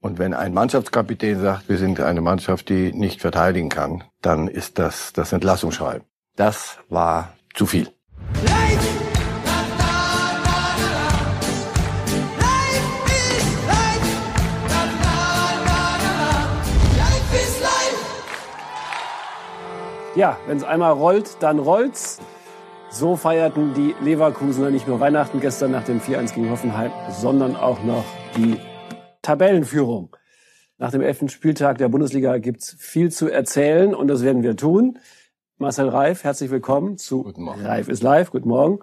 Und wenn ein Mannschaftskapitän sagt, wir sind eine Mannschaft, die nicht verteidigen kann, dann ist das das Entlassungsschreiben. Das war zu viel. Ja, wenn es einmal rollt, dann rollt's. So feierten die Leverkusener nicht nur Weihnachten gestern nach dem 4-1 gegen Hoffenheim, sondern auch noch die Tabellenführung. Nach dem elften Spieltag der Bundesliga gibt's viel zu erzählen und das werden wir tun. Marcel Reif, herzlich willkommen zu Guten Morgen. Reif ist live. Guten Morgen.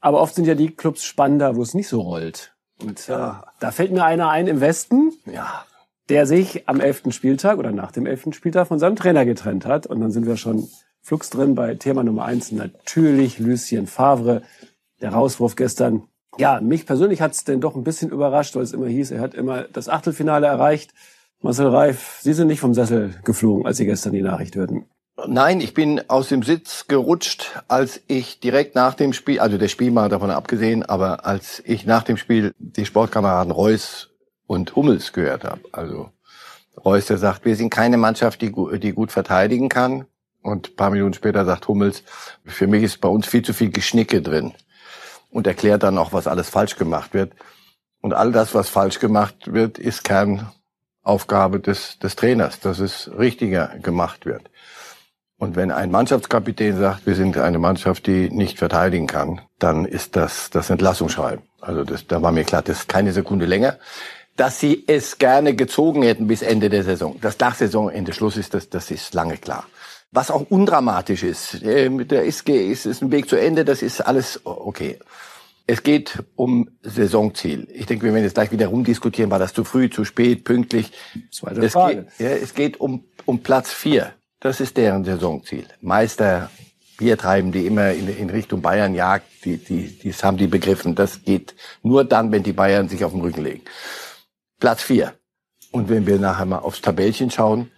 Aber oft sind ja die Clubs spannender, wo es nicht so rollt. Und Ja. äh, da fällt mir einer ein im Westen, Ja, der sich am elften Spieltag oder nach dem elften Spieltag von seinem Trainer getrennt hat. Und dann sind wir schon flugs drin bei Thema Nummer eins. Natürlich Lucien Favre, der Rauswurf gestern. Ja, mich persönlich hat's denn doch ein bisschen überrascht, weil es immer hieß, er hat immer das Achtelfinale erreicht. Marcel Reif, Sie sind nicht vom Sessel geflogen, als Sie gestern die Nachricht hörten. Nein, ich bin aus dem Sitz gerutscht, als ich direkt nach dem Spiel, also der Spiel mal davon abgesehen, aber als ich nach dem Spiel die Sportkameraden Reus und Hummels gehört habe. Also Reus, der sagt, wir sind keine Mannschaft, die, die gut verteidigen kann. Und ein paar Minuten später sagt Hummels, für mich ist bei uns viel zu viel Geschnicke drin. Und erklärt dann auch, was alles falsch gemacht wird. Und all das, was falsch gemacht wird, ist Kernaufgabe des, des Trainers, dass es richtiger gemacht wird. Und wenn ein Mannschaftskapitän sagt, wir sind eine Mannschaft, die nicht verteidigen kann, dann ist das das Entlassungsschreiben. Also das, da war mir klar, das ist keine Sekunde länger. Dass sie es gerne gezogen hätten bis Ende der Saison. Dass nach Saisonende Schluss ist, das, das ist lange klar. Was auch undramatisch ist, ähm, da ist, ist, ist ein Weg zu Ende, das ist alles okay. Es geht um Saisonziel. Ich denke, wir werden jetzt gleich wieder rumdiskutieren, war das zu früh, zu spät, pünktlich. Zweite es Frage. Geht, ja, es geht um, um Platz vier. Das ist deren Saisonziel. Meister, Bier treiben, die immer in, in Richtung Bayern jagt, die, die, die haben die begriffen. Das geht nur dann, wenn die Bayern sich auf den Rücken legen. Platz vier. Und wenn wir nachher mal aufs Tabellchen schauen,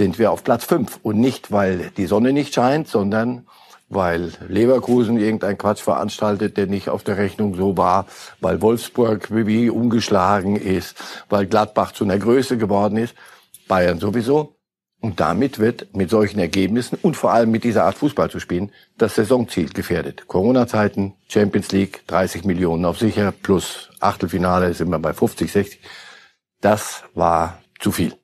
sind wir auf Platz fünf. Und nicht, weil die Sonne nicht scheint, sondern weil Leverkusen irgendein Quatsch veranstaltet, der nicht auf der Rechnung so war, weil Wolfsburg wie umgeschlagen ist, weil Gladbach zu einer Größe geworden ist, Bayern sowieso. Und damit wird mit solchen Ergebnissen und vor allem mit dieser Art Fußball zu spielen, das Saisonziel gefährdet. Corona-Zeiten, Champions League, 30 Millionen auf sicher, plus Achtelfinale sind wir bei 50, 60. Das war zu viel.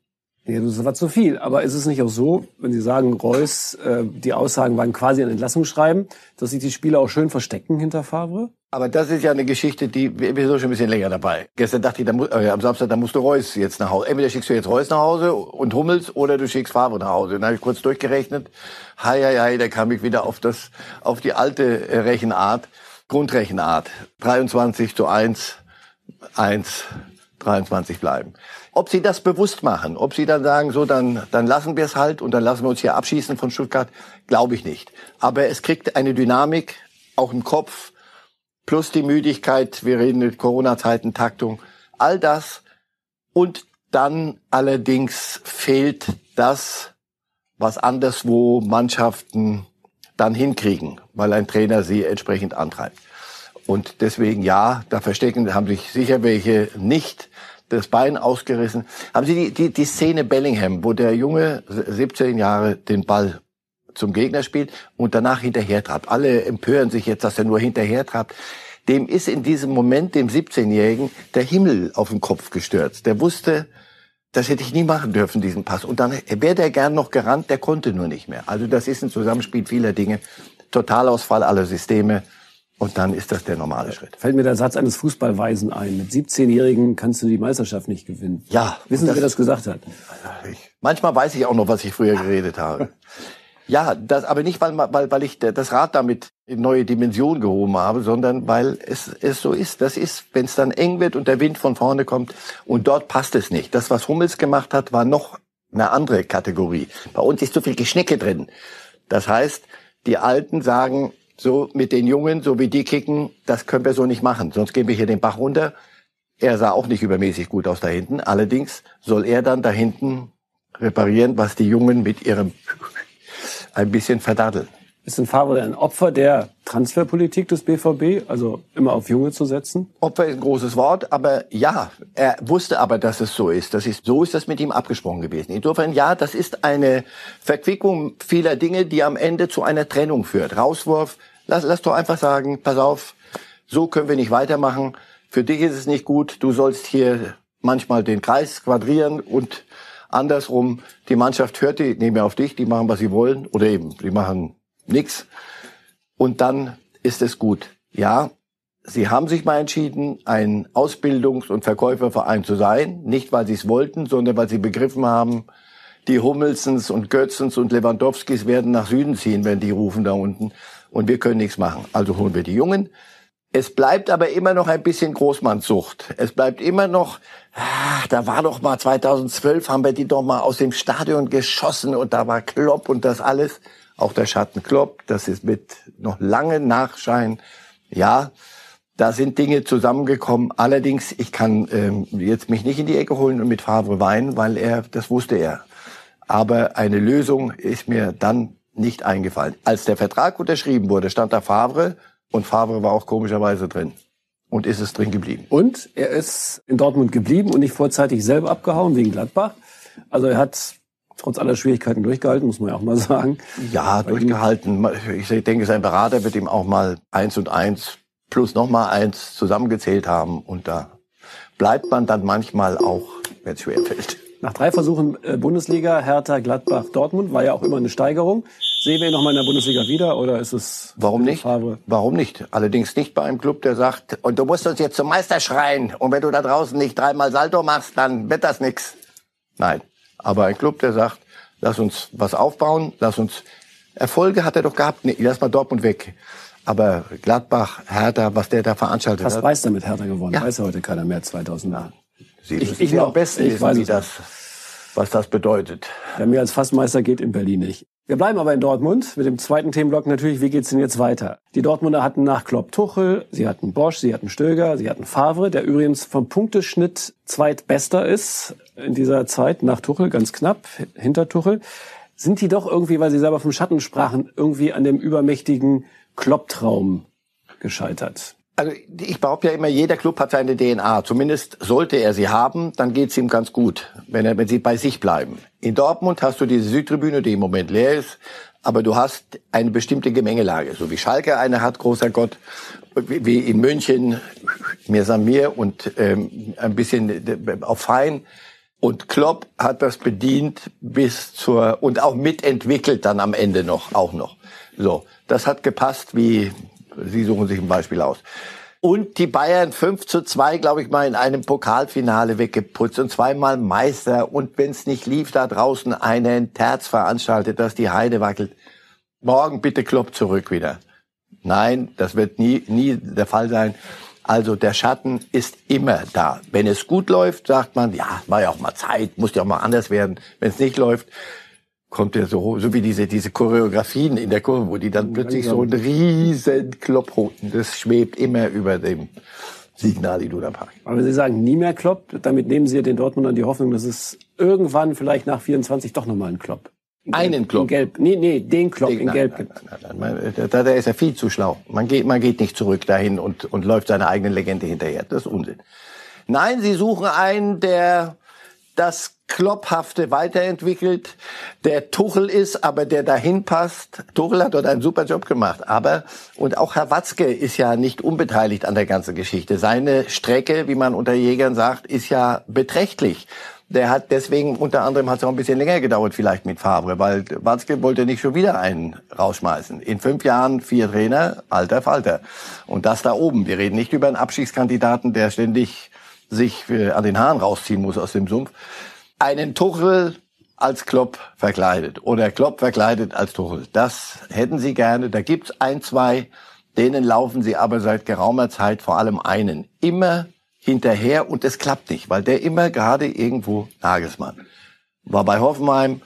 Ja, das war zu viel. Aber ist es nicht auch so, wenn Sie sagen, Reus, äh, die Aussagen waren quasi ein Entlassungsschreiben, dass sich die Spieler auch schön verstecken hinter Favre? Aber das ist ja eine Geschichte, die wir sind schon ein bisschen länger dabei. Gestern dachte ich, da mu- äh, am Samstag, da musst du Reus jetzt nach Hause. Entweder schickst du jetzt Reus nach Hause und Hummels oder du schickst Favre nach Hause. Dann habe ich kurz durchgerechnet. Hei, hei, hei, da kam ich wieder auf das, auf die alte äh, Rechenart, Grundrechenart. 23 zu 1, 1, 23 bleiben. Ob sie das bewusst machen, ob sie dann sagen, so, dann, dann lassen wir es halt und dann lassen wir uns hier abschießen von Stuttgart, glaube ich nicht. Aber es kriegt eine Dynamik, auch im Kopf, plus die Müdigkeit, wir reden mit Corona-Zeiten, Taktung, all das. Und dann allerdings fehlt das, was anderswo Mannschaften dann hinkriegen, weil ein Trainer sie entsprechend antreibt. Und deswegen, ja, da verstecken, haben sich sicher welche nicht das Bein ausgerissen. Haben Sie die, die, die Szene Bellingham, wo der Junge 17 Jahre den Ball zum Gegner spielt und danach hinterher trabt. Alle empören sich jetzt, dass er nur hinterher trabt. Dem ist in diesem Moment, dem 17-Jährigen, der Himmel auf den Kopf gestürzt. Der wusste, das hätte ich nie machen dürfen, diesen Pass. Und dann wäre der gern noch gerannt, der konnte nur nicht mehr. Also das ist ein Zusammenspiel vieler Dinge. Totalausfall aller Systeme. Und dann ist das der normale Schritt. Fällt mir der Satz eines Fußballweisen ein. Mit 17-Jährigen kannst du die Meisterschaft nicht gewinnen. Ja. Wissen Sie, wer das gesagt hat? Ich, manchmal weiß ich auch noch, was ich früher geredet habe. Ja, das aber nicht, weil, weil, weil ich das Rad damit in neue Dimension gehoben habe, sondern weil es, es so ist. Das ist, wenn es dann eng wird und der Wind von vorne kommt und dort passt es nicht. Das, was Hummels gemacht hat, war noch eine andere Kategorie. Bei uns ist zu viel Geschnicke drin. Das heißt, die Alten sagen, so mit den Jungen, so wie die kicken, das können wir so nicht machen. Sonst gehen wir hier den Bach runter. Er sah auch nicht übermäßig gut aus da hinten. Allerdings soll er dann da hinten reparieren, was die Jungen mit ihrem ein bisschen verdaddeln. Ist ein Favre ein Opfer der Transferpolitik des BVB, also immer auf Junge zu setzen? Opfer ist ein großes Wort, aber ja, er wusste aber, dass es so ist. Das ist so ist das mit ihm abgesprochen gewesen. Insofern ja, das ist eine Verquickung vieler Dinge, die am Ende zu einer Trennung führt. Rauswurf, lass, lass doch einfach sagen, pass auf, so können wir nicht weitermachen. Für dich ist es nicht gut. Du sollst hier manchmal den Kreis quadrieren und andersrum, die Mannschaft hört die nicht mehr auf dich, die machen, was sie wollen oder eben, die machen nix. Und dann ist es gut. Ja, Sie haben sich mal entschieden, ein Ausbildungs- und Verkäuferverein zu sein. Nicht, weil Sie es wollten, sondern weil Sie begriffen haben, die Hummelsens und Götzens und Lewandowskis werden nach Süden ziehen, wenn die rufen da unten. Und wir können nichts machen. Also holen wir die Jungen. Es bleibt aber immer noch ein bisschen Großmannssucht. Es bleibt immer noch, ah, da war doch mal 2012, haben wir die doch mal aus dem Stadion geschossen und da war Klopp und das alles auch der Schatten Klopp, das ist mit noch lange Nachschein, ja, da sind Dinge zusammengekommen. Allerdings, ich kann ähm, jetzt mich nicht in die Ecke holen und mit Favre weinen, weil er, das wusste er. Aber eine Lösung ist mir dann nicht eingefallen. Als der Vertrag unterschrieben wurde, stand da Favre und Favre war auch komischerweise drin. Und ist es drin geblieben. Und er ist in Dortmund geblieben und nicht vorzeitig selber abgehauen wegen Gladbach. Also er hat trotz aller Schwierigkeiten durchgehalten, muss man ja auch mal sagen. Ja, durchgehalten. Ich denke, sein Berater wird ihm auch mal eins und eins plus nochmal eins zusammengezählt haben. Und da bleibt man dann manchmal auch, wenn es schwerfällt. Nach drei Versuchen äh, Bundesliga, Hertha, Gladbach, Dortmund, war ja auch immer eine Steigerung. Sehen wir ihn nochmal in der Bundesliga wieder oder ist es... Warum nicht? Farbe? Warum nicht? Allerdings nicht bei einem Club, der sagt, und du musst uns jetzt zum Meister schreien. Und wenn du da draußen nicht dreimal Salto machst, dann wird das nix. Nein. Aber ein Club, der sagt, lass uns was aufbauen, lass uns Erfolge hat er doch gehabt. Nee, lass mal Dortmund weg. Aber Gladbach, Hertha, was der da veranstaltet Fast hat. weiß damit Hertha gewonnen. Ja. Weiß ja heute keiner mehr 2008. Sie ich, ich am besten ich wissen, weiß wie das, was das bedeutet. Wer mehr als Fassmeister geht in Berlin nicht. Wir bleiben aber in Dortmund mit dem zweiten Themenblock natürlich, wie geht's denn jetzt weiter? Die Dortmunder hatten nach Klopp Tuchel, sie hatten Bosch, sie hatten Stöger, sie hatten Favre, der übrigens vom Punkteschnitt zweitbester ist in dieser Zeit nach Tuchel, ganz knapp hinter Tuchel. Sind die doch irgendwie, weil sie selber vom Schatten sprachen, irgendwie an dem übermächtigen Klopp-Traum gescheitert? Also ich behaupte ja immer, jeder Club hat seine DNA. Zumindest sollte er sie haben, dann geht's ihm ganz gut, wenn, er, wenn sie bei sich bleiben. In Dortmund hast du diese Südtribüne, die im Moment leer ist, aber du hast eine bestimmte Gemengelage, so wie Schalke eine hat, großer Gott, wie in München, mir Samir und ähm, ein bisschen äh, auf Fein. Und Klopp hat das bedient bis zur und auch mitentwickelt dann am Ende noch auch noch. So, das hat gepasst wie Sie suchen sich ein Beispiel aus. Und die Bayern 5 zu 2, glaube ich mal, in einem Pokalfinale weggeputzt und zweimal Meister. Und wenn es nicht lief, da draußen einen Terz veranstaltet, dass die Heide wackelt. Morgen bitte Klopp zurück wieder. Nein, das wird nie, nie der Fall sein. Also der Schatten ist immer da. Wenn es gut läuft, sagt man, ja, war ja auch mal Zeit, muss ja auch mal anders werden. Wenn es nicht läuft, kommt er so, so wie diese, diese Choreografien in der Kurve, wo die dann plötzlich so einen riesen Klopp holen. Das schwebt immer über dem Signal Iduna Park. Aber Sie sagen nie mehr Klopp, damit nehmen Sie den Dortmundern die Hoffnung, dass es irgendwann vielleicht nach 24 doch nochmal einen Klopp. Einen Klopp? In Gelb. Nee, nee, den Klopp in Gelb gibt. Nein, nein, nein, nein, da, da ist er viel zu schlau. Man geht, man geht nicht zurück dahin und, und läuft seiner eigenen Legende hinterher. Das ist Unsinn. Nein, Sie suchen einen, der das Klopphafte weiterentwickelt, der Tuchel ist, aber der dahin passt. Tuchel hat dort einen super Job gemacht, aber und auch Herr Watzke ist ja nicht unbeteiligt an der ganzen Geschichte. Seine Strecke, wie man unter Jägern sagt, ist ja beträchtlich. Der hat deswegen unter anderem hat es auch ein bisschen länger gedauert vielleicht mit Favre, weil Watzke wollte nicht schon wieder einen rausschmeißen. In fünf Jahren vier Trainer, alter Falter. Und das da oben. Wir reden nicht über einen Abschiedskandidaten, der ständig sich äh, an den Haaren rausziehen muss aus dem Sumpf einen Tuchel als Klopp verkleidet oder Klopp verkleidet als Tuchel. Das hätten sie gerne. Da gibt's ein, zwei, denen laufen sie aber seit geraumer Zeit vor allem einen immer hinterher und es klappt nicht, weil der immer gerade irgendwo Nagelsmann war bei Hoffenheim.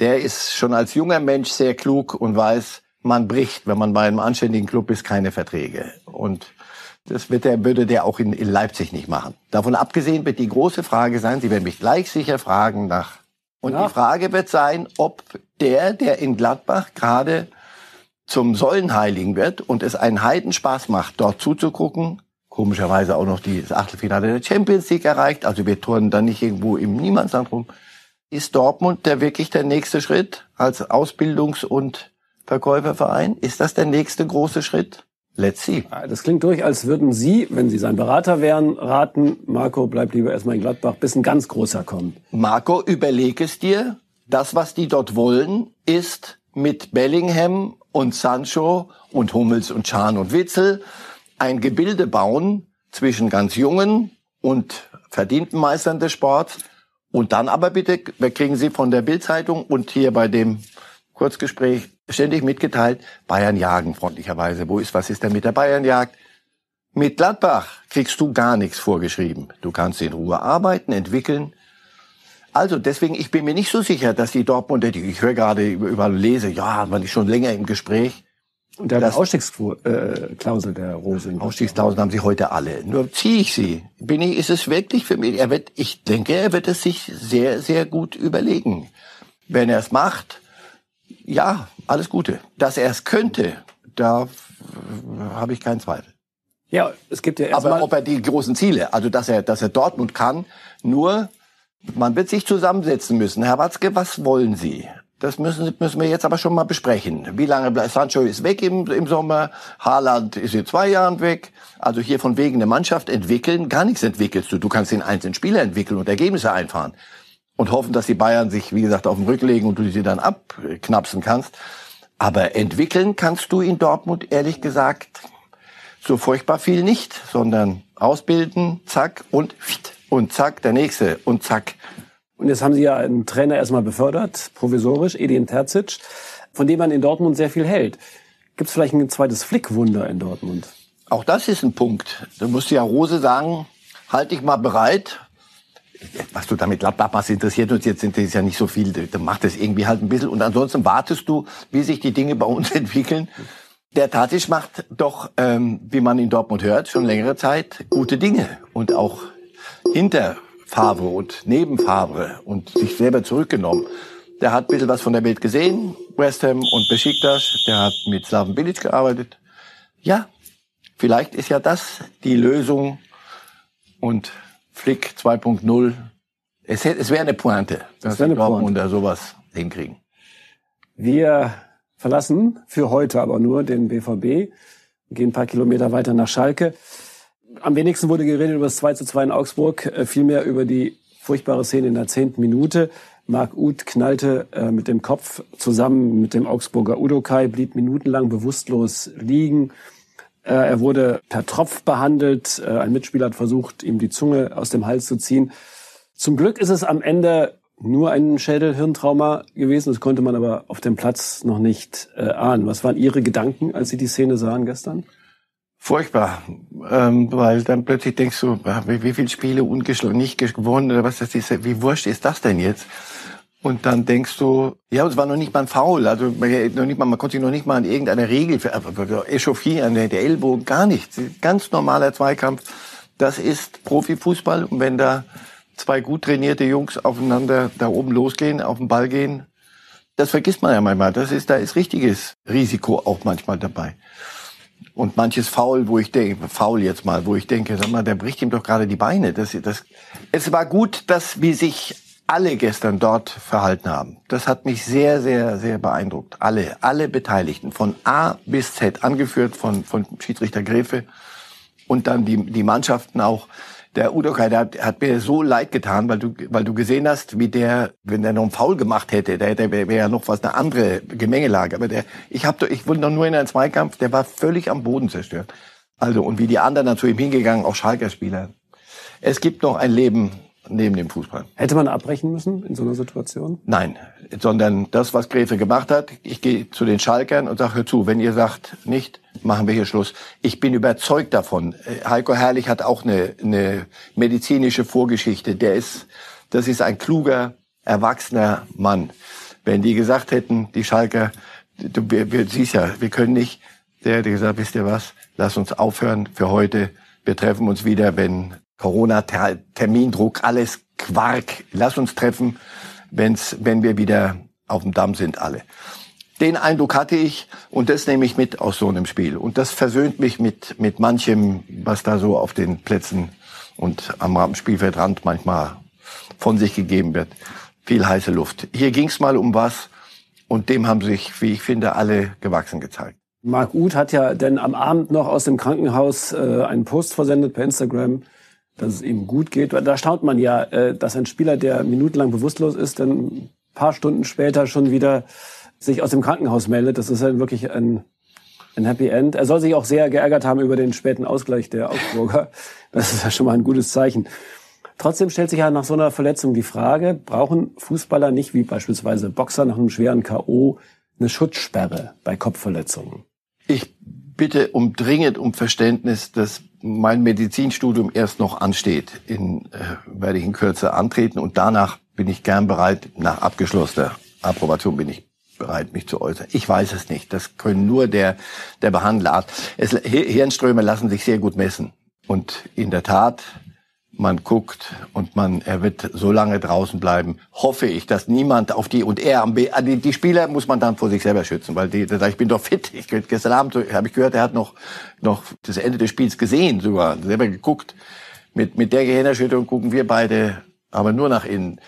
Der ist schon als junger Mensch sehr klug und weiß, man bricht, wenn man bei einem anständigen Club ist, keine Verträge. Und das wird der, würde der auch in, in Leipzig nicht machen. Davon abgesehen wird die große Frage sein, Sie werden mich gleich sicher fragen nach. Und ja. die Frage wird sein, ob der, der in Gladbach gerade zum Säulenheiligen wird und es einen Heidenspaß macht, dort zuzugucken, komischerweise auch noch das Achtelfinale der Champions League erreicht, also wir turnen dann nicht irgendwo im Niemandsland rum, ist Dortmund der wirklich der nächste Schritt als Ausbildungs- und Verkäuferverein? Ist das der nächste große Schritt? Let's see. Das klingt durch, als würden Sie, wenn Sie sein Berater wären, raten, Marco, bleib lieber erstmal in Gladbach, bis ein ganz großer kommt. Marco, überleg es dir. Das, was die dort wollen, ist mit Bellingham und Sancho und Hummels und Chan und Witzel ein Gebilde bauen zwischen ganz jungen und verdienten Meistern des Sports. Und dann aber bitte, wir kriegen Sie von der Bildzeitung und hier bei dem Kurzgespräch ständig mitgeteilt, Bayern jagen freundlicherweise. Wo ist, was ist denn mit der Bayernjagd? Mit Gladbach kriegst du gar nichts vorgeschrieben. Du kannst in Ruhe arbeiten, entwickeln. Also deswegen, ich bin mir nicht so sicher, dass die Dortmunder, die ich höre gerade überall lese, ja, man ist schon länger im Gespräch. Und der das, Ausstiegsklausel der Rose. Ausstiegsklausel haben sie heute alle. Nur ziehe ich sie. Bin ich, ist es wirklich für mich? Er wird, ich denke, er wird es sich sehr, sehr gut überlegen. Wenn er es macht, ja, alles Gute. Dass er es könnte, da habe ich keinen Zweifel. Ja, es gibt ja Aber ob er die großen Ziele, also dass er, dass er Dortmund kann, nur man wird sich zusammensetzen müssen. Herr Watzke, was wollen Sie? Das müssen, müssen wir jetzt aber schon mal besprechen. Wie lange bleibt Sancho ist weg im, im Sommer, Haaland ist in zwei Jahren weg. Also hier von wegen eine Mannschaft entwickeln, gar nichts entwickelst du. Du kannst den einzelnen Spieler entwickeln und Ergebnisse einfahren und hoffen, dass die Bayern sich, wie gesagt, auf den Rücken legen und du sie dann abknapsen kannst. Aber entwickeln kannst du in Dortmund ehrlich gesagt so furchtbar viel nicht, sondern ausbilden, zack und und zack, der nächste und zack. Und jetzt haben Sie ja einen Trainer erstmal befördert, provisorisch, Edin Terzic, von dem man in Dortmund sehr viel hält. Gibt es vielleicht ein zweites Flickwunder in Dortmund? Auch das ist ein Punkt. Da musst du ja Rose sagen, halt dich mal bereit, was du damit machst, interessiert uns jetzt das ja nicht so viel. Dann macht es irgendwie halt ein bisschen. Und ansonsten wartest du, wie sich die Dinge bei uns entwickeln. Der Tadic macht doch, ähm, wie man in Dortmund hört, schon längere Zeit gute Dinge. Und auch hinter Favre und neben Favre und sich selber zurückgenommen. Der hat ein bisschen was von der Welt gesehen, West Ham und Besiktas. Der hat mit Slaven Bilic gearbeitet. Ja, vielleicht ist ja das die Lösung. Und Flick 2.0. Es, es wäre eine Pointe, dass wir Dortmunder sowas hinkriegen. Wir verlassen für heute aber nur den BVB, gehen ein paar Kilometer weiter nach Schalke. Am wenigsten wurde geredet über das 2 zu 2 in Augsburg, äh, vielmehr über die furchtbare Szene in der zehnten Minute. Marc Uth knallte äh, mit dem Kopf zusammen mit dem Augsburger Udokai, blieb minutenlang bewusstlos liegen. Äh, er wurde per Tropf behandelt. Äh, ein Mitspieler hat versucht, ihm die Zunge aus dem Hals zu ziehen. Zum Glück ist es am Ende nur ein Schädel-Hirntrauma gewesen. Das konnte man aber auf dem Platz noch nicht äh, ahnen. Was waren Ihre Gedanken, als Sie die Szene sahen gestern? Furchtbar, ähm, weil dann plötzlich denkst du, wie, wie viele Spiele ungeschlagen, nicht gewonnen oder was das ist, wie wurscht ist das denn jetzt? Und dann denkst du, ja, es war noch nicht mal ein Foul, also noch nicht mal, man konnte sich noch nicht mal an irgendeiner Regel echauffieren, der Ellbogen, gar nichts. Ganz normaler Zweikampf. Das ist Profifußball. Und wenn da zwei gut trainierte Jungs aufeinander da oben losgehen, auf den Ball gehen, das vergisst man ja manchmal. Das ist, da ist richtiges Risiko auch manchmal dabei. Und manches Foul, wo ich denke, faul jetzt mal, wo ich denke, sag mal, der bricht ihm doch gerade die Beine. Das, das, es war gut, dass wie sich alle gestern dort verhalten haben. Das hat mich sehr, sehr, sehr beeindruckt. Alle, alle Beteiligten, von A bis Z, angeführt von, von Schiedsrichter Gräfe und dann die, die Mannschaften auch. Der Udokai, der hat, hat mir so leid getan, weil du, weil du gesehen hast, wie der, wenn der noch einen Foul gemacht hätte, der, der wäre wär ja noch was eine andere Gemengelage. Aber der, ich hab, ich wurde noch nur in einem Zweikampf, der war völlig am Boden zerstört. Also und wie die anderen dann ihm hingegangen, auch Schalker Spieler. Es gibt noch ein Leben neben dem Fußball. Hätte man abbrechen müssen in so einer Situation? Nein, sondern das, was Gräfe gemacht hat, ich gehe zu den Schalkern und sage, hör zu, wenn ihr sagt nicht, machen wir hier Schluss. Ich bin überzeugt davon. Äh, Heiko Herrlich hat auch eine, eine medizinische Vorgeschichte. Der ist, das ist ein kluger, erwachsener Mann. Wenn die gesagt hätten, die Schalker, du, wir, wir, siehst ja, wir können nicht, der hätte gesagt, wisst ihr was, lass uns aufhören für heute. Wir treffen uns wieder, wenn Corona-Termindruck, alles Quark. Lass uns treffen, wenn's, wenn wir wieder auf dem Damm sind, alle. Den Eindruck hatte ich und das nehme ich mit aus so einem Spiel. Und das versöhnt mich mit, mit manchem, was da so auf den Plätzen und am Spielfeldrand manchmal von sich gegeben wird. Viel heiße Luft. Hier ging es mal um was und dem haben sich, wie ich finde, alle gewachsen gezeigt. Marc Uth hat ja denn am Abend noch aus dem Krankenhaus äh, einen Post versendet per Instagram, dass es ihm gut geht. Da staunt man ja, äh, dass ein Spieler, der minutenlang bewusstlos ist, dann ein paar Stunden später schon wieder sich aus dem Krankenhaus meldet. Das ist ja wirklich ein, ein Happy End. Er soll sich auch sehr geärgert haben über den späten Ausgleich der Augsburger. Das ist ja schon mal ein gutes Zeichen. Trotzdem stellt sich ja nach so einer Verletzung die Frage, brauchen Fußballer nicht wie beispielsweise Boxer nach einem schweren K.O. eine Schutzsperre bei Kopfverletzungen? Ich bitte um dringend um Verständnis, dass mein Medizinstudium erst noch ansteht. In, äh, werde ich in Kürze antreten und danach bin ich gern bereit, nach abgeschlossener Approbation bin ich bereit, mich zu äußern. Ich weiß es nicht. Das können nur der, der Behandler. Es, Hirnströme lassen sich sehr gut messen. Und in der Tat man guckt und man, er wird so lange draußen bleiben, hoffe ich, dass niemand auf die und er am, ah, die, die Spieler muss man dann vor sich selber schützen, weil die, ich bin doch fit. Ich, gestern Abend habe ich gehört, er hat noch, noch das Ende des Spiels gesehen, sogar selber geguckt. Mit, mit der Gehirnerschütterung gucken wir beide aber nur nach innen.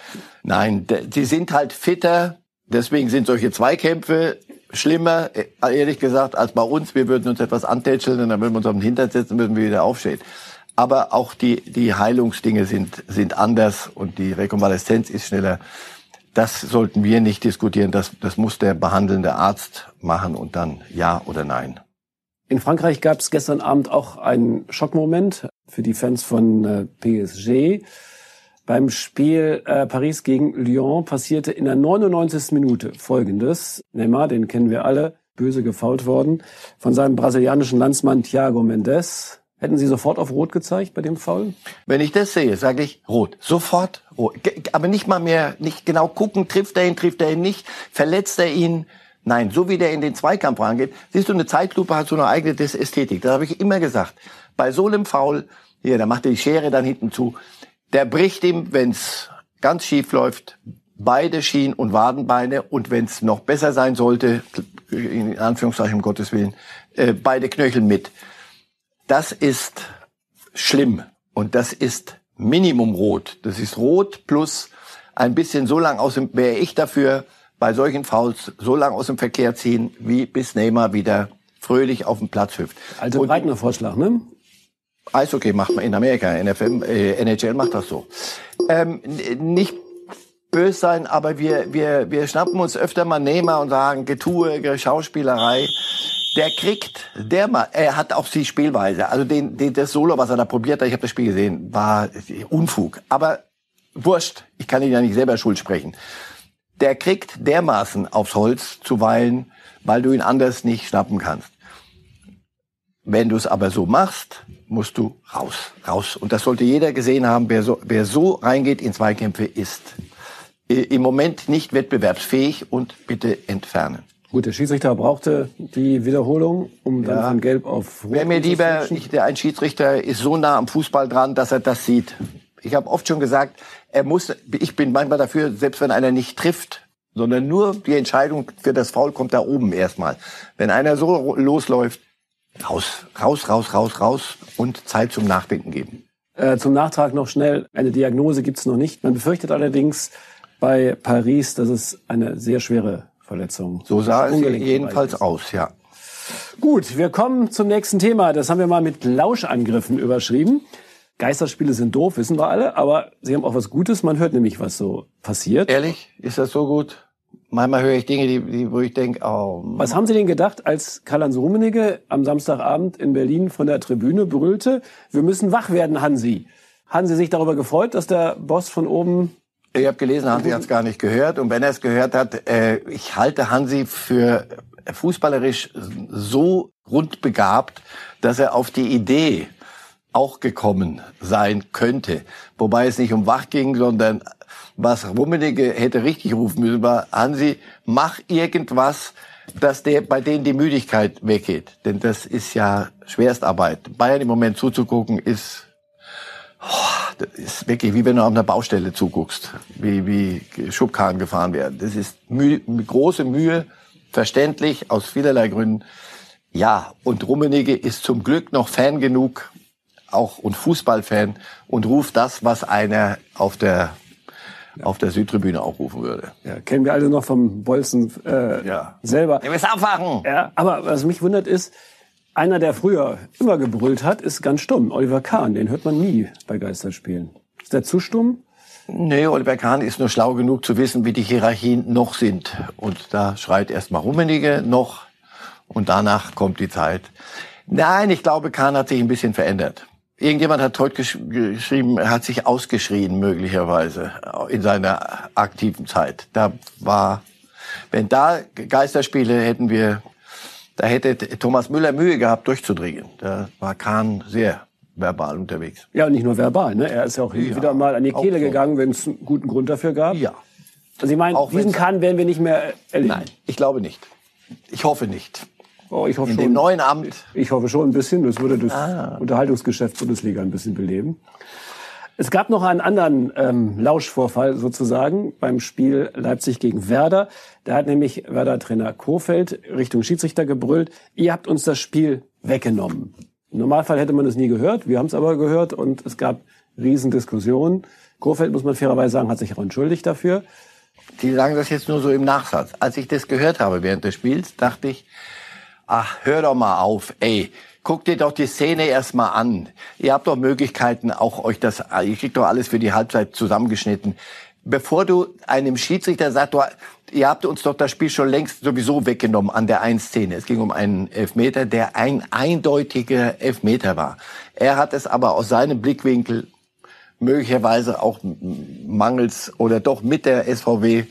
Nein, die sind halt fitter, deswegen sind solche Zweikämpfe schlimmer, äh, ehrlich gesagt, als bei uns. Wir würden uns etwas antätscheln und dann würden wir uns auf den Hintern setzen, müssen wir wieder aufstehen aber auch die, die Heilungsdinge sind, sind anders und die Rekonvaleszenz ist schneller. Das sollten wir nicht diskutieren. Das, das muss der behandelnde Arzt machen und dann ja oder nein. In Frankreich gab es gestern Abend auch einen Schockmoment für die Fans von äh, PSG. Beim Spiel äh, Paris gegen Lyon passierte in der 99. Minute Folgendes. Neymar, den kennen wir alle, böse gefault worden, von seinem brasilianischen Landsmann Thiago Mendes. Hätten Sie sofort auf Rot gezeigt bei dem Foul? Wenn ich das sehe, sage ich Rot. Sofort Rot. Aber nicht mal mehr, nicht genau gucken, trifft er ihn, trifft er ihn nicht, verletzt er ihn. Nein, so wie der in den Zweikampf rangeht. Siehst du, eine Zeitlupe hat so eine eigene Ästhetik. Das habe ich immer gesagt. Bei so einem Foul, hier, da macht er die Schere dann hinten zu, der bricht ihm, wenn's ganz schief läuft, beide Schien- und Wadenbeine und wenn's noch besser sein sollte, in Anführungszeichen um Gottes Willen, äh, beide Knöchel mit. Das ist schlimm und das ist Minimum rot. Das ist rot plus ein bisschen so lang aus dem, wäre ich dafür, bei solchen Fouls so lang aus dem Verkehr ziehen, wie bis Neymar wieder fröhlich auf dem Platz hüpft. Also breitner Vorschlag, ne? Eishockey macht man in Amerika, NFL, äh, NHL macht das so. Ähm, nicht böse sein, aber wir, wir, wir schnappen uns öfter mal Neymar und sagen, Getue, Schauspielerei der kriegt, der mal, er hat auch die Spielweise. Also den, den, das Solo, was er da probiert hat, ich habe das Spiel gesehen, war Unfug. Aber wurscht, ich kann ihn ja nicht selber schuld sprechen. Der kriegt dermaßen aufs Holz zuweilen, weil du ihn anders nicht schnappen kannst. Wenn du es aber so machst, musst du raus, raus. Und das sollte jeder gesehen haben, wer so, wer so reingeht in Zweikämpfe, ist im Moment nicht wettbewerbsfähig und bitte entfernen. Gut, der Schiedsrichter brauchte die Wiederholung, um dann ja. von Gelb auf Rot Wäre mir lieber, ich, der, ein Schiedsrichter ist so nah am Fußball dran, dass er das sieht. Ich habe oft schon gesagt, er muss, ich bin manchmal dafür, selbst wenn einer nicht trifft, sondern nur die Entscheidung für das Foul kommt da oben erstmal. Wenn einer so losläuft, raus, raus, raus, raus, raus und Zeit zum Nachdenken geben. Äh, zum Nachtrag noch schnell, eine Diagnose gibt's noch nicht. Man befürchtet allerdings bei Paris, dass es eine sehr schwere Verletzung. So sah es jedenfalls aus, ja. Gut, wir kommen zum nächsten Thema. Das haben wir mal mit Lauschangriffen überschrieben. Geisterspiele sind doof, wissen wir alle, aber sie haben auch was Gutes. Man hört nämlich, was so passiert. Ehrlich? Ist das so gut? Manchmal höre ich Dinge, die, die, wo ich denke, oh. Was haben Sie denn gedacht, als Karl-Heinz Rummenigge am Samstagabend in Berlin von der Tribüne brüllte, wir müssen wach werden, Hansi? Haben Sie sich darüber gefreut, dass der Boss von oben ich habe gelesen, Hansi hat es gar nicht gehört. Und wenn er es gehört hat, äh, ich halte Hansi für fußballerisch so grundbegabt, dass er auf die Idee auch gekommen sein könnte. Wobei es nicht um Wach ging, sondern was Rummenigge hätte richtig rufen müssen, war, Hansi, mach irgendwas, dass der, bei denen die Müdigkeit weggeht. Denn das ist ja Schwerstarbeit. Bayern im Moment zuzugucken, ist das ist wirklich wie wenn du auf einer Baustelle zuguckst, wie, wie Schubkarren gefahren werden. Das ist Mühe, große Mühe, verständlich aus vielerlei Gründen. Ja, und Rummenigge ist zum Glück noch Fan genug, auch und Fußballfan und ruft das, was einer auf der auf der Südtribüne auch rufen würde. Ja, kennen wir alle noch vom Bolzen äh, ja. selber. Ihr müsst aufwachen! Ja, aber was mich wundert ist, einer, der früher immer gebrüllt hat, ist ganz stumm. Oliver Kahn, den hört man nie bei Geisterspielen. Ist der zu stumm? Nee, Oliver Kahn ist nur schlau genug zu wissen, wie die Hierarchien noch sind. Und da schreit erstmal Rummenigge noch und danach kommt die Zeit. Nein, ich glaube, Kahn hat sich ein bisschen verändert. Irgendjemand hat heute gesch geschrieben, er hat sich ausgeschrien möglicherweise in seiner aktiven Zeit. Da war, wenn da Geisterspiele hätten wir, da hätte Thomas Müller Mühe gehabt durchzudringen. Da war Kahn sehr verbal unterwegs. Ja, und nicht nur verbal, ne? Er ist ja auch ja, wieder mal an die Kehle so. gegangen, wenn es einen guten Grund dafür gab. Ja. Also ich meine, diesen Kahn werden wir nicht mehr erleben. Nein, ich glaube nicht. Ich hoffe nicht. Oh, ich hoffe in schon, dem neuen Amt. Ich hoffe schon ein bisschen. Das würde das ah. Unterhaltungsgeschäft Bundesliga ein bisschen beleben. Es gab noch einen anderen ähm, Lauschvorfall sozusagen beim Spiel Leipzig gegen Werder. Da hat nämlich Werder-Trainer Kofeld Richtung Schiedsrichter gebrüllt, ihr habt uns das Spiel weggenommen. Im Normalfall hätte man es nie gehört, wir haben es aber gehört und es gab Riesendiskussionen. Kofeld, muss man fairerweise sagen, hat sich auch entschuldigt dafür. Die sagen das jetzt nur so im Nachsatz. Als ich das gehört habe während des Spiels, dachte ich, ach, hör doch mal auf, ey. Guck dir doch die Szene erstmal an. Ihr habt doch Möglichkeiten, auch euch das, ihr kriegt doch alles für die Halbzeit zusammengeschnitten. Bevor du einem Schiedsrichter sagst, du, ihr habt uns doch das Spiel schon längst sowieso weggenommen an der einen Szene. Es ging um einen Elfmeter, der ein eindeutiger Elfmeter war. Er hat es aber aus seinem Blickwinkel möglicherweise auch mangels oder doch mit der SVW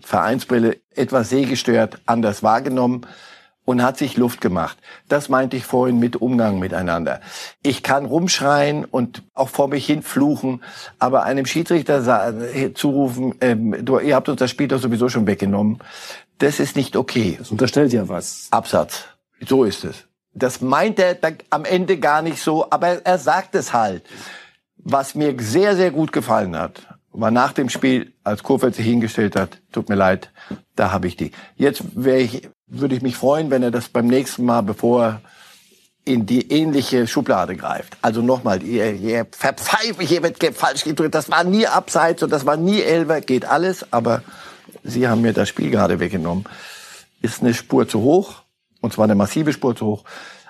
Vereinsbrille etwas sehgestört anders wahrgenommen und hat sich Luft gemacht. Das meinte ich vorhin mit Umgang miteinander. Ich kann rumschreien und auch vor mich hin fluchen, aber einem Schiedsrichter äh, zurufen, ähm, du, ihr habt uns das Spiel doch sowieso schon weggenommen, das ist nicht okay. Das unterstellt ja was. Absatz. So ist es. Das meint er am Ende gar nicht so, aber er sagt es halt. Was mir sehr, sehr gut gefallen hat, war nach dem Spiel, als Kurfeld sich hingestellt hat, tut mir leid, da habe ich die. Jetzt wäre ich würde ich mich freuen, wenn er das beim nächsten Mal, bevor in die ähnliche Schublade greift. Also nochmal, ihr, ihr verpfeift, hier wird falsch gedrückt. Das war nie Abseits und das war nie Elber, geht alles. Aber Sie haben mir das Spiel gerade weggenommen. Ist eine Spur zu hoch, und zwar eine massive Spur zu hoch.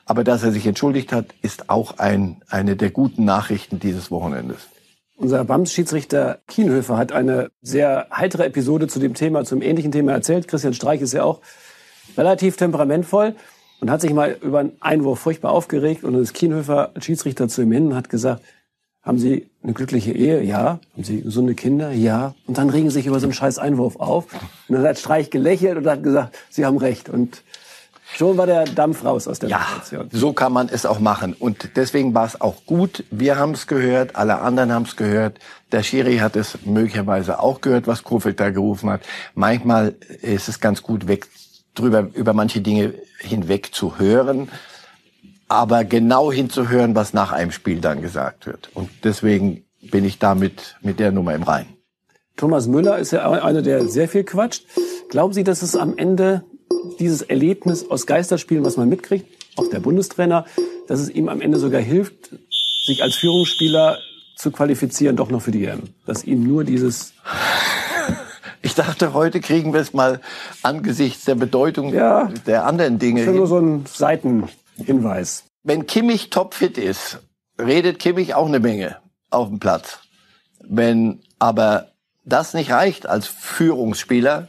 Aber dass er sich entschuldigt hat, ist auch ein, eine der guten Nachrichten dieses Wochenendes. Unser BAMS-Schiedsrichter Kienhöfer hat eine sehr heitere Episode zu dem Thema, zum ähnlichen Thema erzählt. Christian Streich ist ja auch relativ temperamentvoll und hat sich mal über einen Einwurf furchtbar aufgeregt und dann ist Kienhöfer Schiedsrichter zu ihm hin und hat gesagt, haben Sie eine glückliche Ehe? Ja. Haben Sie gesunde Kinder? Ja. Und dann regen Sie sich über so einen scheiß Einwurf auf. Und dann hat Streich gelächelt und hat gesagt, Sie haben recht. Und schon war der Dampf raus aus der ja, Situation. so kann man es auch machen. Und deswegen war es auch gut. Wir haben es gehört, alle anderen haben es gehört. Der Schiri hat es möglicherweise auch gehört, was Kofeld da gerufen hat. Manchmal ist es ganz gut weg drüber, über manche Dinge hinweg zu hören, aber genau hinzuhören, was nach einem Spiel dann gesagt wird. Und deswegen bin ich damit mit der Nummer im Rein. Thomas Müller ist ja einer, der sehr viel quatscht. Glauben Sie, dass es am Ende dieses Erlebnis aus Geisterspielen, was man mitkriegt, auch der Bundestrainer, dass es ihm am Ende sogar hilft, sich als Führungsspieler zu qualifizieren, doch noch für die EM? Dass ihm nur dieses ich dachte, heute kriegen wir es mal angesichts der Bedeutung ja, der anderen Dinge. Das ist nur so ein Seitenhinweis. Wenn Kimmich topfit ist, redet Kimmich auch eine Menge auf dem Platz. Wenn aber das nicht reicht als Führungsspieler,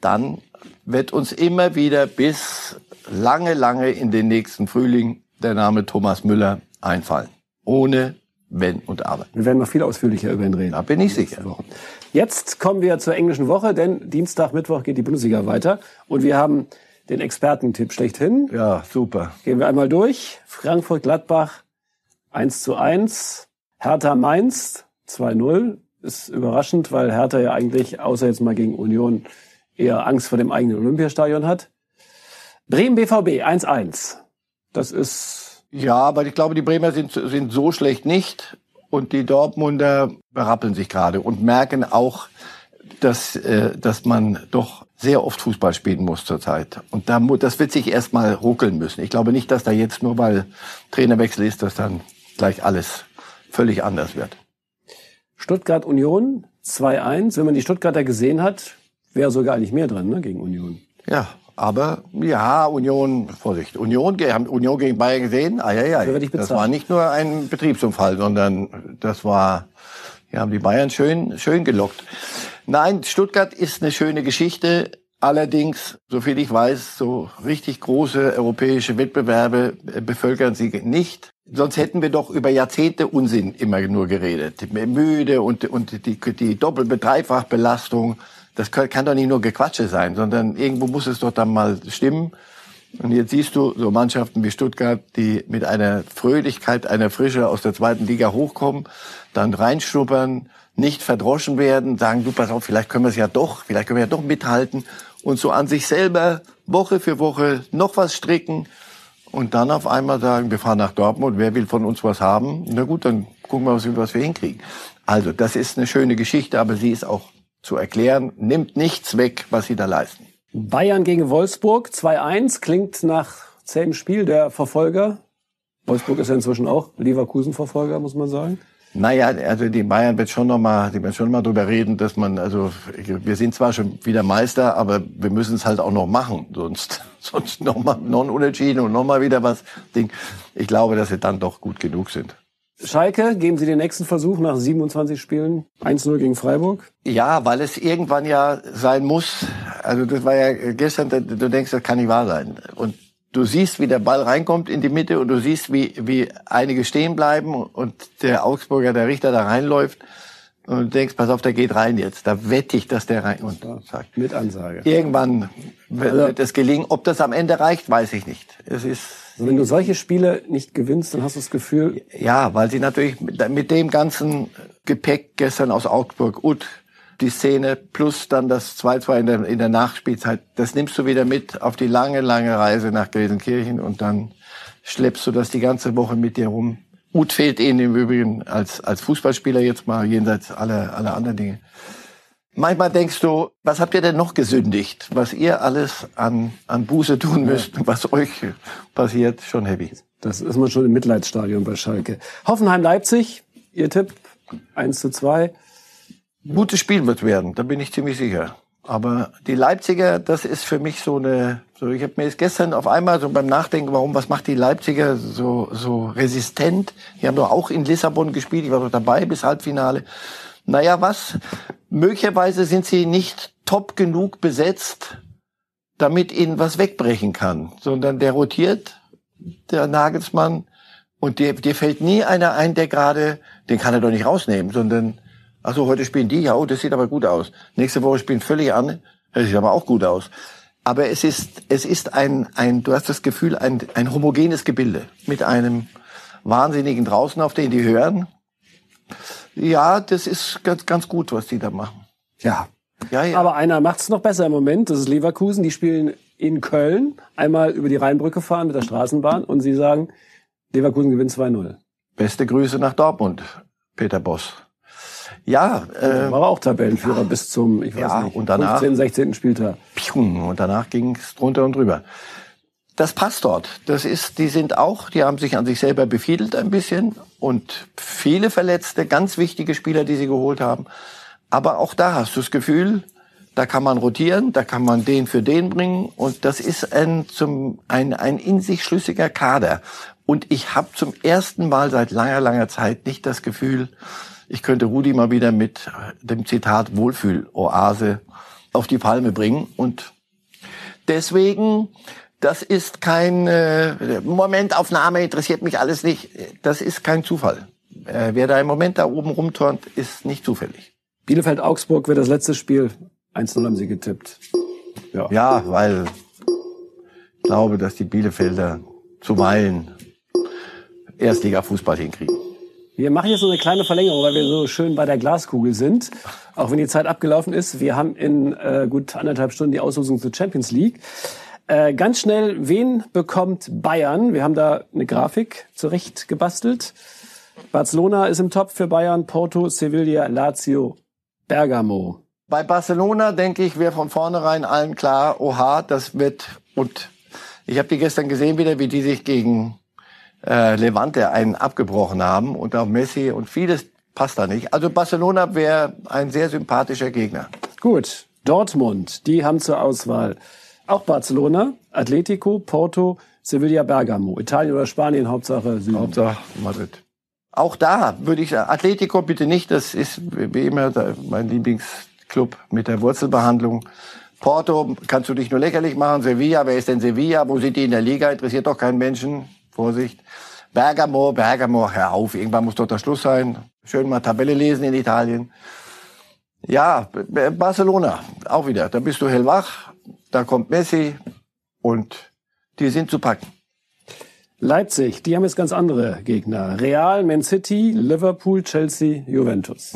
dann wird uns immer wieder bis lange, lange in den nächsten Frühling der Name Thomas Müller einfallen. Ohne Wenn und Aber. Wir werden noch viel ausführlicher über ihn reden. Da bin ich sicher. Jetzt kommen wir zur englischen Woche, denn Dienstag, Mittwoch geht die Bundesliga weiter. Und wir haben den Expertentipp schlechthin. Ja, super. Gehen wir einmal durch. Frankfurt-Gladbach 1 zu 1. Hertha Mainz 2-0. Ist überraschend, weil Hertha ja eigentlich, außer jetzt mal gegen Union, eher Angst vor dem eigenen Olympiastadion hat. Bremen BVB 1-1. Das ist. Ja, aber ich glaube, die Bremer sind, sind so schlecht nicht. Und die Dortmunder berappeln sich gerade und merken auch, dass, äh, dass man doch sehr oft Fußball spielen muss zurzeit. Und da, das wird sich erstmal ruckeln müssen. Ich glaube nicht, dass da jetzt nur weil Trainerwechsel ist, dass dann gleich alles völlig anders wird. Stuttgart Union 2-1. Wenn man die Stuttgarter gesehen hat, wäre sogar eigentlich mehr drin ne, gegen Union. Ja, aber ja, Union, Vorsicht, Union, haben Union gegen Bayern gesehen? Ah, ja, ja. Das war nicht nur ein Betriebsunfall, sondern das war, ja, haben die Bayern schön, schön gelockt. Nein, Stuttgart ist eine schöne Geschichte. Allerdings, soviel ich weiß, so richtig große europäische Wettbewerbe äh, bevölkern sie nicht. Sonst hätten wir doch über Jahrzehnte Unsinn immer nur geredet. Müde und, und die, die Doppel- Dreifachbelastung das kann doch nicht nur Gequatsche sein, sondern irgendwo muss es doch dann mal stimmen. Und jetzt siehst du so Mannschaften wie Stuttgart, die mit einer Fröhlichkeit, einer Frische aus der zweiten Liga hochkommen, dann reinschnuppern, nicht verdroschen werden, sagen, du pass auf, vielleicht können wir es ja doch, vielleicht können wir ja doch mithalten und so an sich selber Woche für Woche noch was stricken und dann auf einmal sagen, wir fahren nach Dortmund, wer will von uns was haben? Na gut, dann gucken wir, was wir hinkriegen. Also, das ist eine schöne Geschichte, aber sie ist auch zu erklären, nimmt nichts weg, was sie da leisten. Bayern gegen Wolfsburg 2-1 klingt nach zähem Spiel der Verfolger. Wolfsburg ist ja inzwischen auch Leverkusen-Verfolger, muss man sagen. Naja, also die Bayern wird schon noch mal, die werden schon mal drüber reden, dass man, also wir sind zwar schon wieder Meister, aber wir müssen es halt auch noch machen, sonst, sonst noch mal noch ein Unentschieden und noch mal wieder was. Ding. Ich glaube, dass sie dann doch gut genug sind. Schalke, geben Sie den nächsten Versuch nach 27 Spielen. 1-0 gegen Freiburg. Ja, weil es irgendwann ja sein muss. Also das war ja gestern, du denkst, das kann nicht wahr sein. Und du siehst, wie der Ball reinkommt in die Mitte und du siehst, wie, wie einige stehen bleiben und der Augsburger, der Richter da reinläuft. Und du denkst, pass auf, der geht rein jetzt. Da wette ich, dass der rein. Und sagt, Mit Ansage. Irgendwann wird also, es gelingen. Ob das am Ende reicht, weiß ich nicht. Es ist also wenn du solche Spiele nicht gewinnst, dann hast du das Gefühl. Ja, weil sie natürlich mit dem ganzen Gepäck gestern aus Augsburg und die Szene plus dann das 2-2 in der, in der Nachspielzeit, das nimmst du wieder mit auf die lange, lange Reise nach Gelsenkirchen und dann schleppst du das die ganze Woche mit dir rum. Ut fehlt ihnen im Übrigen als, als Fußballspieler jetzt mal jenseits aller, aller anderen Dinge. Manchmal denkst du, was habt ihr denn noch gesündigt, was ihr alles an, an Buße tun müsst, was euch passiert, schon heavy. Das ist man schon im Mitleidsstadion bei Schalke. Hoffenheim-Leipzig, Ihr Tipp, 1 zu 2. Gutes Spiel wird werden, da bin ich ziemlich sicher. Aber die Leipziger, das ist für mich so eine, so ich habe mir jetzt gestern auf einmal so beim Nachdenken, warum, was macht die Leipziger so, so resistent? Die haben doch auch in Lissabon gespielt, ich war doch dabei bis Halbfinale. Naja, was? Möglicherweise sind sie nicht top genug besetzt, damit ihnen was wegbrechen kann, sondern der rotiert, der Nagelsmann, und dir, dir fällt nie einer ein, der gerade, den kann er doch nicht rausnehmen, sondern, also heute spielen die, ja, oh, das sieht aber gut aus. Nächste Woche spielen völlig an, das sieht aber auch gut aus. Aber es ist, es ist ein, ein, du hast das Gefühl, ein, ein homogenes Gebilde mit einem Wahnsinnigen draußen, auf den die hören ja, das ist ganz, ganz gut, was die da machen. Ja. Ja, ja. Aber einer macht es noch besser im Moment. Das ist Leverkusen. Die spielen in Köln. Einmal über die Rheinbrücke fahren mit der Straßenbahn und sie sagen, Leverkusen gewinnt 2-0. Beste Grüße nach Dortmund, Peter Boss. Ja, äh, war auch Tabellenführer ja, bis zum, ich weiß ja, nicht, und danach, 15., 16. Spieltag. Und danach ging es drunter und drüber das passt dort. Das ist, die sind auch, die haben sich an sich selber befiedelt ein bisschen und viele Verletzte, ganz wichtige Spieler, die sie geholt haben. Aber auch da hast du das Gefühl, da kann man rotieren, da kann man den für den bringen und das ist ein, zum, ein, ein in sich schlüssiger Kader. Und ich habe zum ersten Mal seit langer, langer Zeit nicht das Gefühl, ich könnte Rudi mal wieder mit dem Zitat Wohlfühl-Oase auf die Palme bringen. Und deswegen das ist kein äh, Momentaufnahme, interessiert mich alles nicht. Das ist kein Zufall. Äh, wer da im Moment da oben rumturnt, ist nicht zufällig. Bielefeld-Augsburg wird das letzte Spiel. 1-0 haben sie getippt. Ja. ja, weil ich glaube, dass die Bielefelder zuweilen Erstliga-Fußball hinkriegen. Wir machen jetzt so eine kleine Verlängerung, weil wir so schön bei der Glaskugel sind. Auch wenn die Zeit abgelaufen ist. Wir haben in äh, gut anderthalb Stunden die Auslosung zur Champions League. Äh, ganz schnell, wen bekommt Bayern? Wir haben da eine Grafik zurecht gebastelt. Barcelona ist im Top für Bayern, Porto, Sevilla, Lazio, Bergamo. Bei Barcelona, denke ich, wäre von vornherein allen klar, oha, das wird, und ich habe die gestern gesehen wieder, wie die sich gegen äh, Levante einen abgebrochen haben und auch Messi und vieles passt da nicht. Also Barcelona wäre ein sehr sympathischer Gegner. Gut, Dortmund, die haben zur Auswahl auch Barcelona, Atletico, Porto, Sevilla, Bergamo. Italien oder Spanien, Hauptsache Süden. Hauptsache Madrid. Auch da würde ich sagen, Atletico bitte nicht, das ist wie immer mein Lieblingsclub mit der Wurzelbehandlung. Porto kannst du dich nur lächerlich machen. Sevilla, wer ist denn Sevilla? Wo sind die in der Liga? Interessiert doch keinen Menschen. Vorsicht. Bergamo, Bergamo, hör auf, irgendwann muss doch der Schluss sein. Schön mal Tabelle lesen in Italien. Ja, Barcelona, auch wieder. Da bist du hellwach, da kommt Messi und die sind zu packen. Leipzig, die haben jetzt ganz andere Gegner. Real, Man City, Liverpool, Chelsea, Juventus.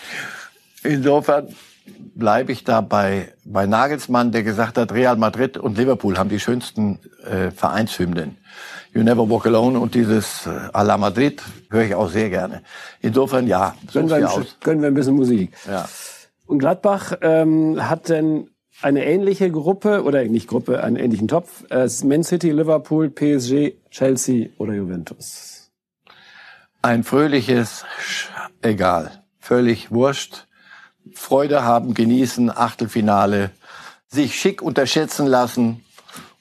Insofern bleibe ich da bei, bei Nagelsmann, der gesagt hat, Real Madrid und Liverpool haben die schönsten äh, Vereinshymnen. You Never Walk Alone und dieses äh, A la Madrid höre ich auch sehr gerne. Insofern ja, gönnen wir, ein, gönnen wir ein bisschen Musik. Ja. Und Gladbach ähm, hat denn eine ähnliche Gruppe oder nicht Gruppe, einen ähnlichen Topf. Äh, Man City, Liverpool, PSG, Chelsea oder Juventus. Ein fröhliches, egal, völlig wurscht. Freude haben, genießen, Achtelfinale, sich schick unterschätzen lassen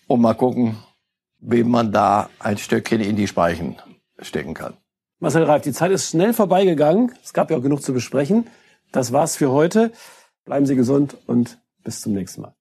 und mal gucken, wem man da ein Stöckchen in die Speichen stecken kann. Marcel Reif, die Zeit ist schnell vorbeigegangen. Es gab ja auch genug zu besprechen. Das war's für heute. Bleiben Sie gesund und bis zum nächsten Mal.